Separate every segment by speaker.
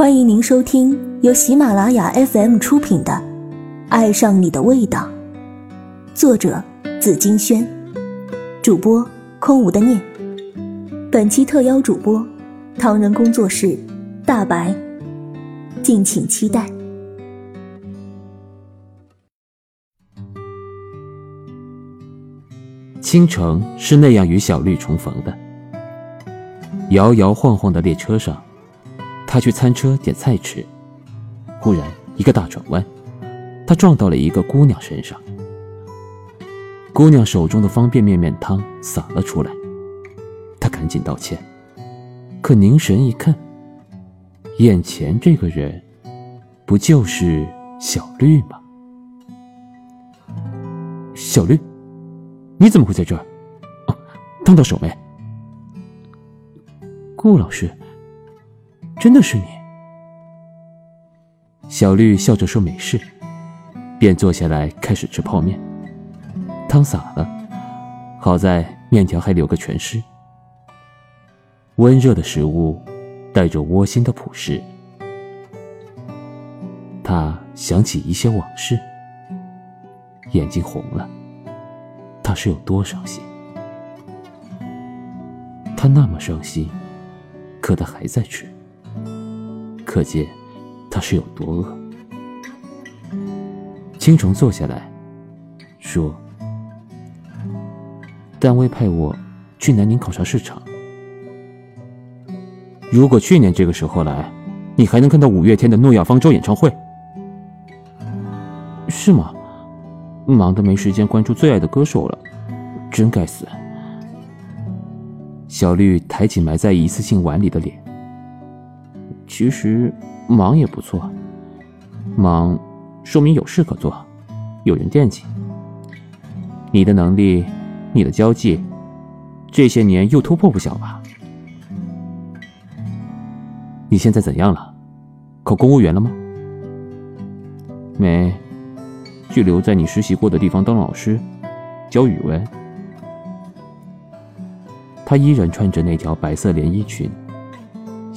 Speaker 1: 欢迎您收听由喜马拉雅 FM 出品的《爱上你的味道》，作者紫金轩，主播空无的念。本期特邀主播唐人工作室大白，敬请期待。
Speaker 2: 倾城是那样与小绿重逢的。摇摇晃晃的列车上，他去餐车点菜吃。忽然一个大转弯，他撞到了一个姑娘身上。姑娘手中的方便面面汤洒了出来，他赶紧道歉。可凝神一看，眼前这个人，不就是小绿吗？小绿。你怎么会在这儿？哦，烫到手没？顾老师，真的是你？小绿笑着说没事，便坐下来开始吃泡面。汤洒了，好在面条还留个全尸。温热的食物带着窝心的朴实，他想起一些往事，眼睛红了。他是有多伤心？他那么伤心，可他还在吃，可见他是有多饿。青虫坐下来，说：“单位派我去南宁考察市场。如果去年这个时候来，你还能看到五月天的《诺亚方舟》演唱会，是吗？”忙得没时间关注最爱的歌手了，真该死。小绿抬起埋在一次性碗里的脸。其实忙也不错，忙说明有事可做，有人惦记。你的能力，你的交际，这些年又突破不小吧？你现在怎样了？考公务员了吗？没。就留在你实习过的地方当老师，教语文。她依然穿着那条白色连衣裙，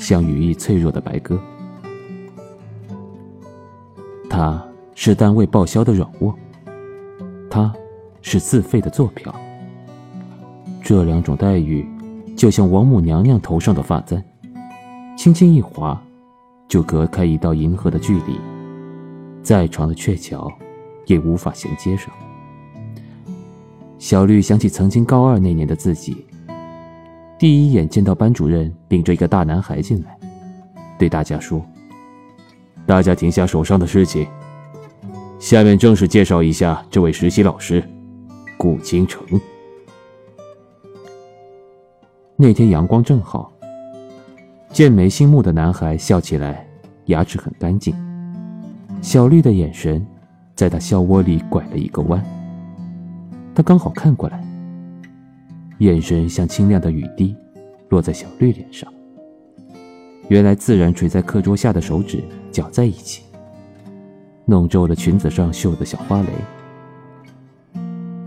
Speaker 2: 像羽翼脆弱的白鸽。他是单位报销的软卧，他是自费的坐票。这两种待遇，就像王母娘娘头上的发簪，轻轻一划，就隔开一道银河的距离。再长的鹊桥。也无法衔接上。小绿想起曾经高二那年的自己，第一眼见到班主任领着一个大男孩进来，对大家说：“大家停下手上的事情，下面正式介绍一下这位实习老师，顾倾城。”那天阳光正好，剑眉星目的男孩笑起来，牙齿很干净。小绿的眼神。在他笑窝里拐了一个弯，他刚好看过来，眼神像清亮的雨滴，落在小绿脸上。原来自然垂在课桌下的手指搅在一起，弄皱了裙子上绣的小花蕾。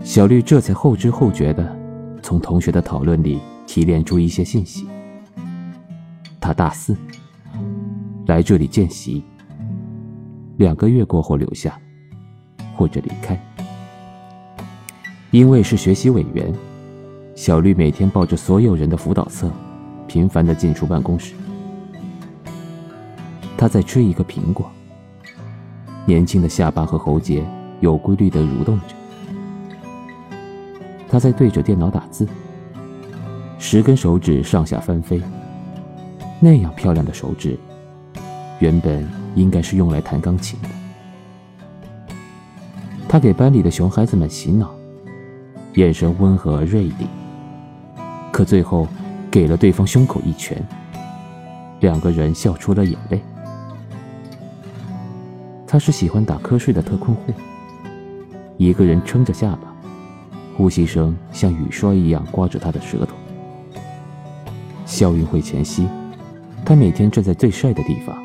Speaker 2: 小绿这才后知后觉的从同学的讨论里提炼出一些信息。他大四，来这里见习，两个月过后留下。或者离开，因为是学习委员，小绿每天抱着所有人的辅导册，频繁的进出办公室。他在吃一个苹果，年轻的下巴和喉结有规律的蠕动着。他在对着电脑打字，十根手指上下翻飞，那样漂亮的手指，原本应该是用来弹钢琴的。他给班里的熊孩子们洗脑，眼神温和而锐利，可最后给了对方胸口一拳，两个人笑出了眼泪。他是喜欢打瞌睡的特困户，一个人撑着下巴，呼吸声像雨刷一样刮着他的舌头。校运会前夕，他每天站在最帅的地方，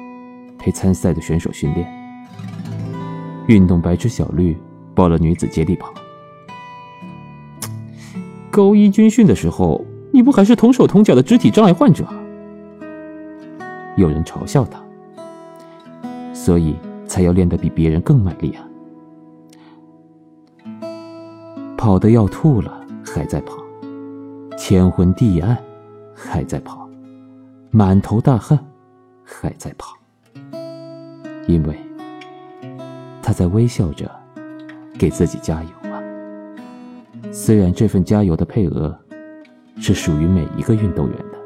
Speaker 2: 陪参赛的选手训练。运动白痴小绿。报了女子接力跑。高一军训的时候，你不还是同手同脚的肢体障碍患者？有人嘲笑他，所以才要练得比别人更卖力啊！跑得要吐了，还在跑，天昏地暗，还在跑，满头大汗，还在跑，因为他在微笑着给自己加油啊！虽然这份加油的配额是属于每一个运动员的。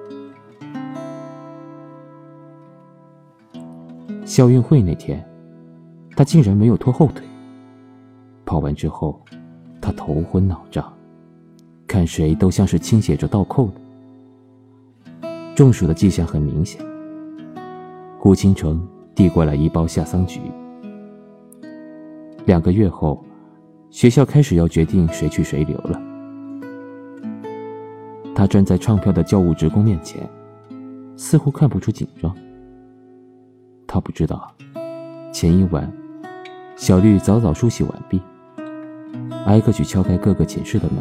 Speaker 2: 校运会那天，他竟然没有拖后腿。跑完之后，他头昏脑胀，看谁都像是倾斜着倒扣的。中暑的迹象很明显。顾倾城递过来一包夏桑菊。两个月后，学校开始要决定谁去谁留了。他站在唱票的教务职工面前，似乎看不出紧张。他不知道，前一晚，小绿早早梳洗完毕，挨个去敲开各个寝室的门，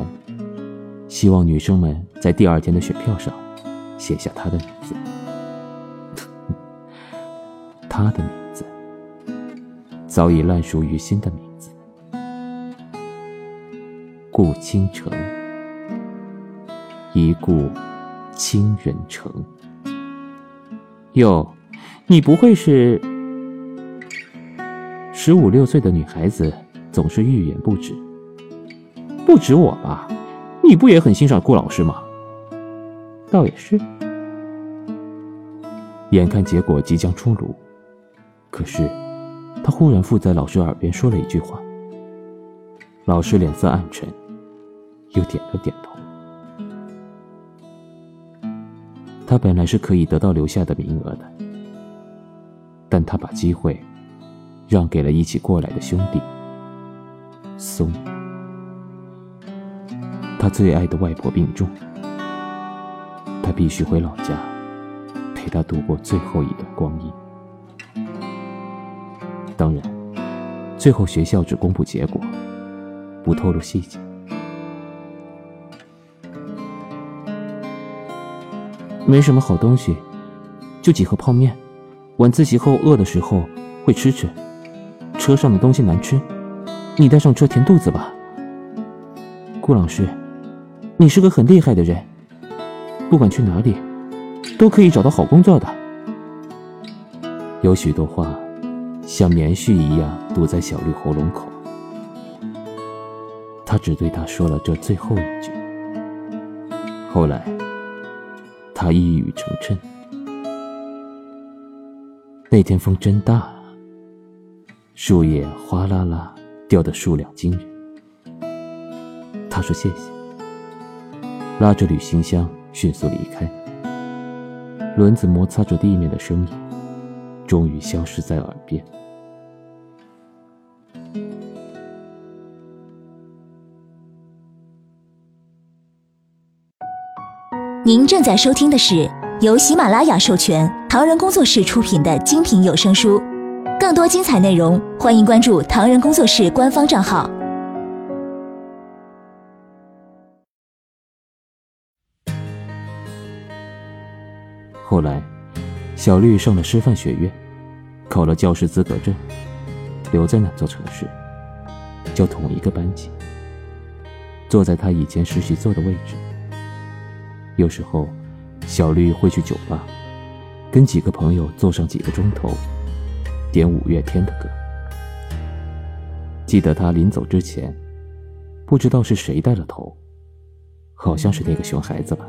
Speaker 2: 希望女生们在第二天的选票上写下他的名字。他的名字，早已烂熟于心的名字——顾倾城，一顾倾人城。哟。你不会是十五六岁的女孩子，总是欲言不止。不止我吧？你不也很欣赏顾老师吗？倒也是。眼看结果即将出炉，可是他忽然附在老师耳边说了一句话。老师脸色暗沉，又点了点头。他本来是可以得到留下的名额的。但他把机会让给了一起过来的兄弟松。他最爱的外婆病重，他必须回老家陪她度过最后一段光阴。当然，最后学校只公布结果，不透露细节。没什么好东西，就几盒泡面。晚自习后饿的时候会吃吃，车上的东西难吃，你带上车填肚子吧。顾老师，你是个很厉害的人，不管去哪里，都可以找到好工作的。有许多话，像棉絮一样堵在小绿喉咙口，他只对他说了这最后一句。后来，他一语成谶。那天风真大，树叶哗啦啦掉的数量惊人。他说谢谢，拉着旅行箱迅速离开。轮子摩擦着地面的声音，终于消失在耳边。
Speaker 1: 您正在收听的是。由喜马拉雅授权，唐人工作室出品的精品有声书，更多精彩内容，欢迎关注唐人工作室官方账号。
Speaker 2: 后来，小绿上了师范学院，考了教师资格证，留在那座城市，教同一个班级，坐在他以前实习坐的位置，有时候。小绿会去酒吧，跟几个朋友坐上几个钟头，点五月天的歌。记得他临走之前，不知道是谁带了头，好像是那个熊孩子吧。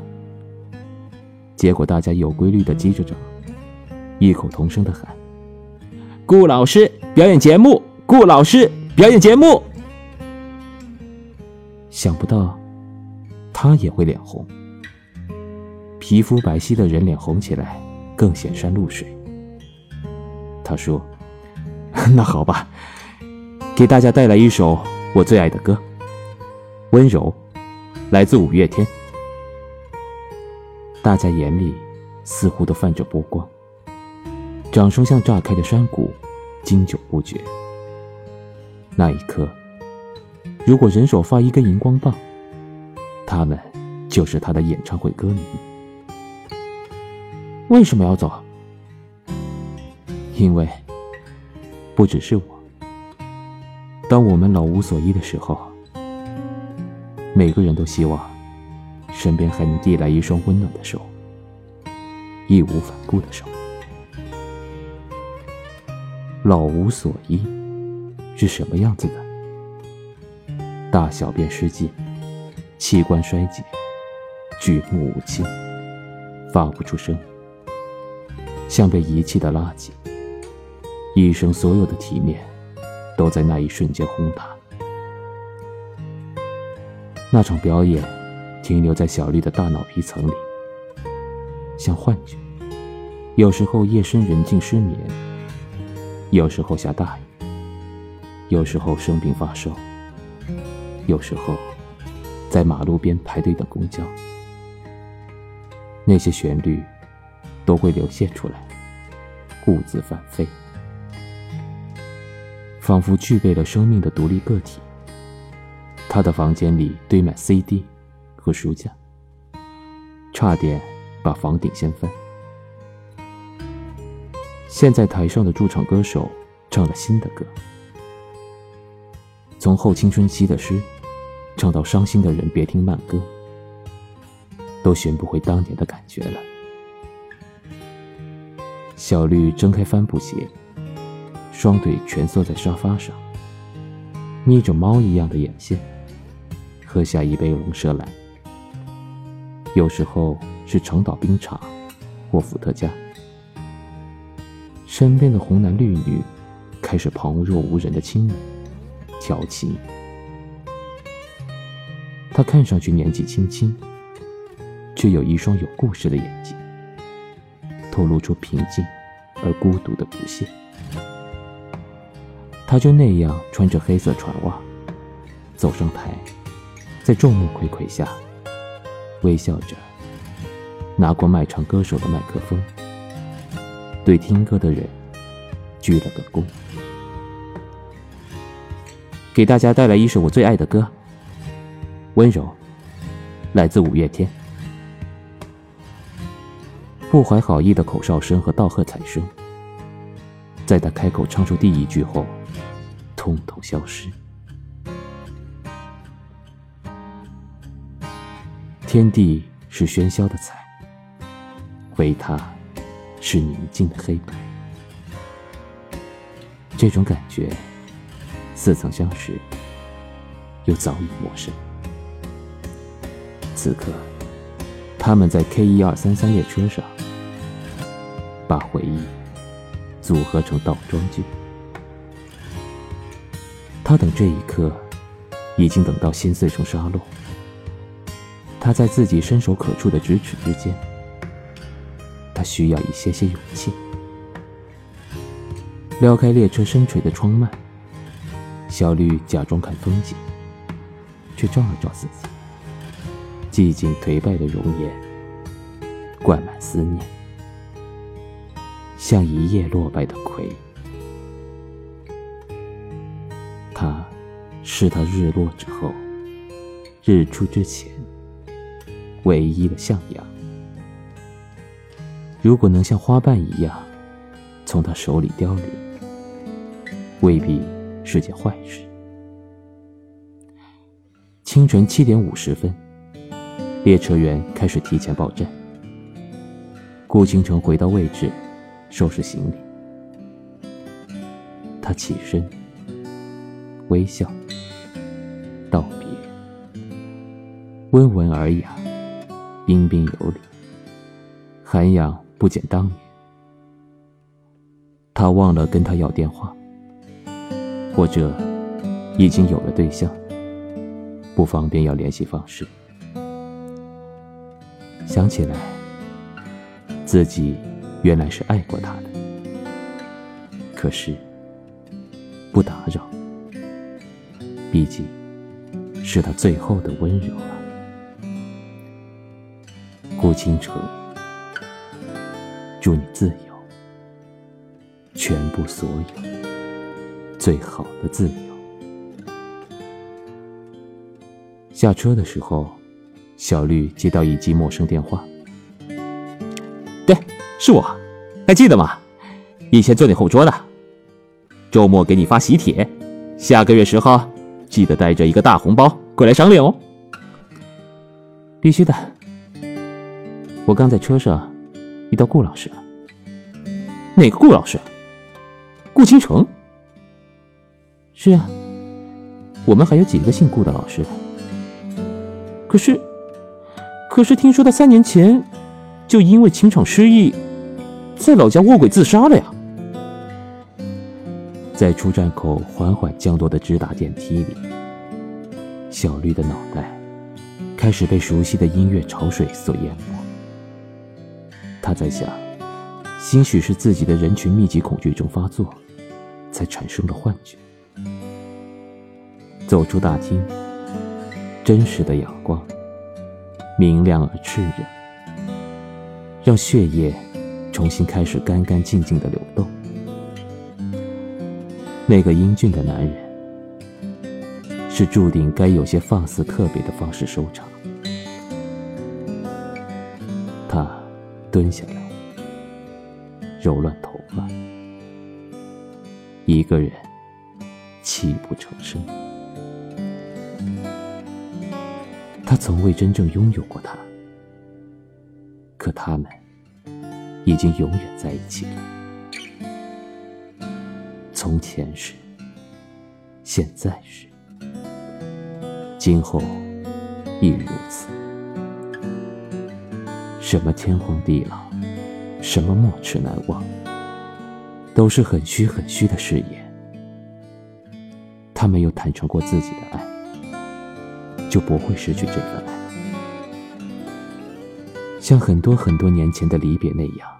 Speaker 2: 结果大家有规律的击着掌，异口同声的喊：“顾老师表演节目，顾老师表演节目。”想不到，他也会脸红。皮肤白皙的人脸红起来，更显山露水。他说：“ 那好吧，给大家带来一首我最爱的歌，《温柔》，来自五月天。”大家眼里似乎都泛着波光，掌声像炸开的山谷，经久不绝。那一刻，如果人手发一根荧光棒，他们就是他的演唱会歌迷。为什么要走？因为不只是我。当我们老无所依的时候，每个人都希望身边还能递来一双温暖的手，义无反顾的手。老无所依是什么样子的？大小便失禁，器官衰竭，举目无亲，发不出声，像被遗弃的垃圾。一生所有的体面，都在那一瞬间轰塌。那场表演，停留在小丽的大脑皮层里，像幻觉。有时候夜深人静失眠，有时候下大雨，有时候生病发烧，有时候在马路边排队等公交。那些旋律，都会流泻出来，兀自翻飞。仿佛具备了生命的独立个体。他的房间里堆满 CD 和书架，差点把房顶掀翻。现在台上的驻场歌手唱了新的歌，从后青春期的诗，唱到伤心的人别听慢歌，都寻不回当年的感觉了。小绿睁开帆布鞋。双腿蜷缩在沙发上，眯着猫一样的眼线，喝下一杯龙舌兰。有时候是长岛冰茶，或伏特加。身边的红男绿女开始旁若无人的亲吻、调情。他看上去年纪轻轻，却有一双有故事的眼睛，透露出平静而孤独的不屑。他就那样穿着黑色船袜，走上台，在众目睽睽下，微笑着拿过卖唱歌手的麦克风，对听歌的人鞠了个躬，给大家带来一首我最爱的歌，《温柔》，来自五月天。不怀好意的口哨声和道贺彩声，在他开口唱出第一句后。通通消失。天地是喧嚣的彩，唯他是宁静的黑白。这种感觉，似曾相识，又早已陌生。此刻，他们在 K 一二三三列车上，把回忆组合成倒装句。他等这一刻，已经等到心碎成沙漏。他在自己伸手可触的咫尺之间，他需要一些些勇气。撩开列车深垂的窗幔，小绿假装看风景，却照了照自己，寂静颓败的容颜，灌满思念，像一叶落败的葵。他，是他日落之后、日出之前唯一的向阳。如果能像花瓣一样从他手里凋零，未必是件坏事。清晨七点五十分，列车员开始提前报站。顾倾城回到位置，收拾行李。他起身。微笑，道别，温文尔雅，彬彬有礼，涵养不减当年。他忘了跟他要电话，或者已经有了对象，不方便要联系方式。想起来，自己原来是爱过他的，可是不打扰。毕竟，是他最后的温柔啊，顾倾城。祝你自由，全部所有，最好的自由。下车的时候，小绿接到一记陌生电话。
Speaker 3: 是我，还记得吗？以前坐你后桌的。
Speaker 4: 周末给你发喜帖，下个月十号记得带着一个大红包过来赏脸哦。
Speaker 2: 必须的。我刚在车上遇到顾老师了。
Speaker 4: 哪个顾老师？顾倾城。
Speaker 2: 是啊，我们还有几个姓顾的老师。
Speaker 4: 可是，可是听说他三年前就因为情场失意，在老家卧轨自杀了呀。
Speaker 2: 在出站口缓缓降落的直达电梯里，小绿的脑袋开始被熟悉的音乐潮水所淹没。他在想，兴许是自己的人群密集恐惧症发作，才产生了幻觉。走出大厅，真实的阳光，明亮而炽热，让血液重新开始干干净净的流动。那个英俊的男人，是注定该有些放肆特别的方式收场。他蹲下来，揉乱头发，一个人泣不成声。他从未真正拥有过他，可他们已经永远在一起了。从前是，现在是，今后亦如此。什么天荒地老，什么莫齿难忘，都是很虚很虚的誓言。他没有坦诚过自己的爱，就不会失去这份爱。像很多很多年前的离别那样，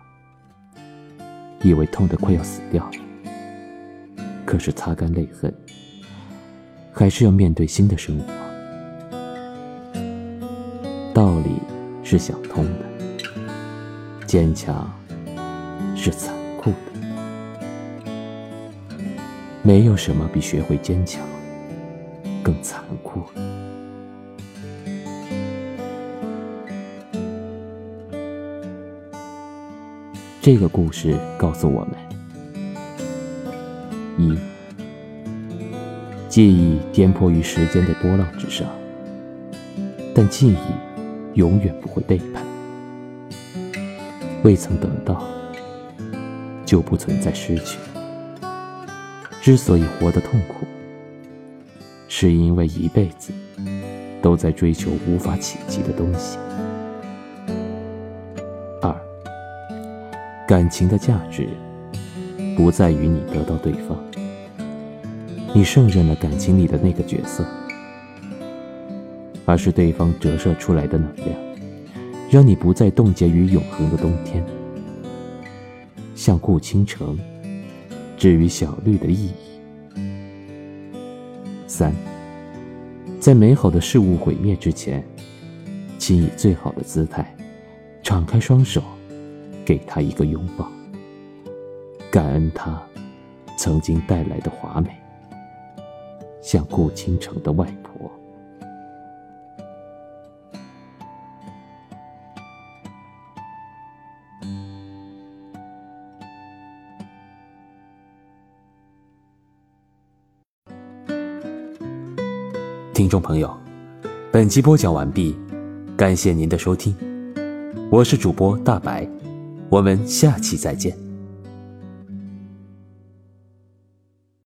Speaker 2: 以为痛得快要死掉了。可是擦干泪痕，还是要面对新的生活。道理是想通的，坚强是残酷的。没有什么比学会坚强更残酷。这个故事告诉我们。一，记忆颠簸于时间的波浪之上，但记忆永远不会背叛。未曾得到，就不存在失去。之所以活得痛苦，是因为一辈子都在追求无法企及的东西。感情的价值。不在于你得到对方，你胜任了感情里的那个角色，而是对方折射出来的能量，让你不再冻结于永恒的冬天。像顾倾城，至于小绿的意义。三，在美好的事物毁灭之前，请以最好的姿态，敞开双手，给他一个拥抱。感恩他曾经带来的华美，像顾倾城的外婆。
Speaker 4: 听众朋友，本集播讲完毕，感谢您的收听，我是主播大白，我们下期再见。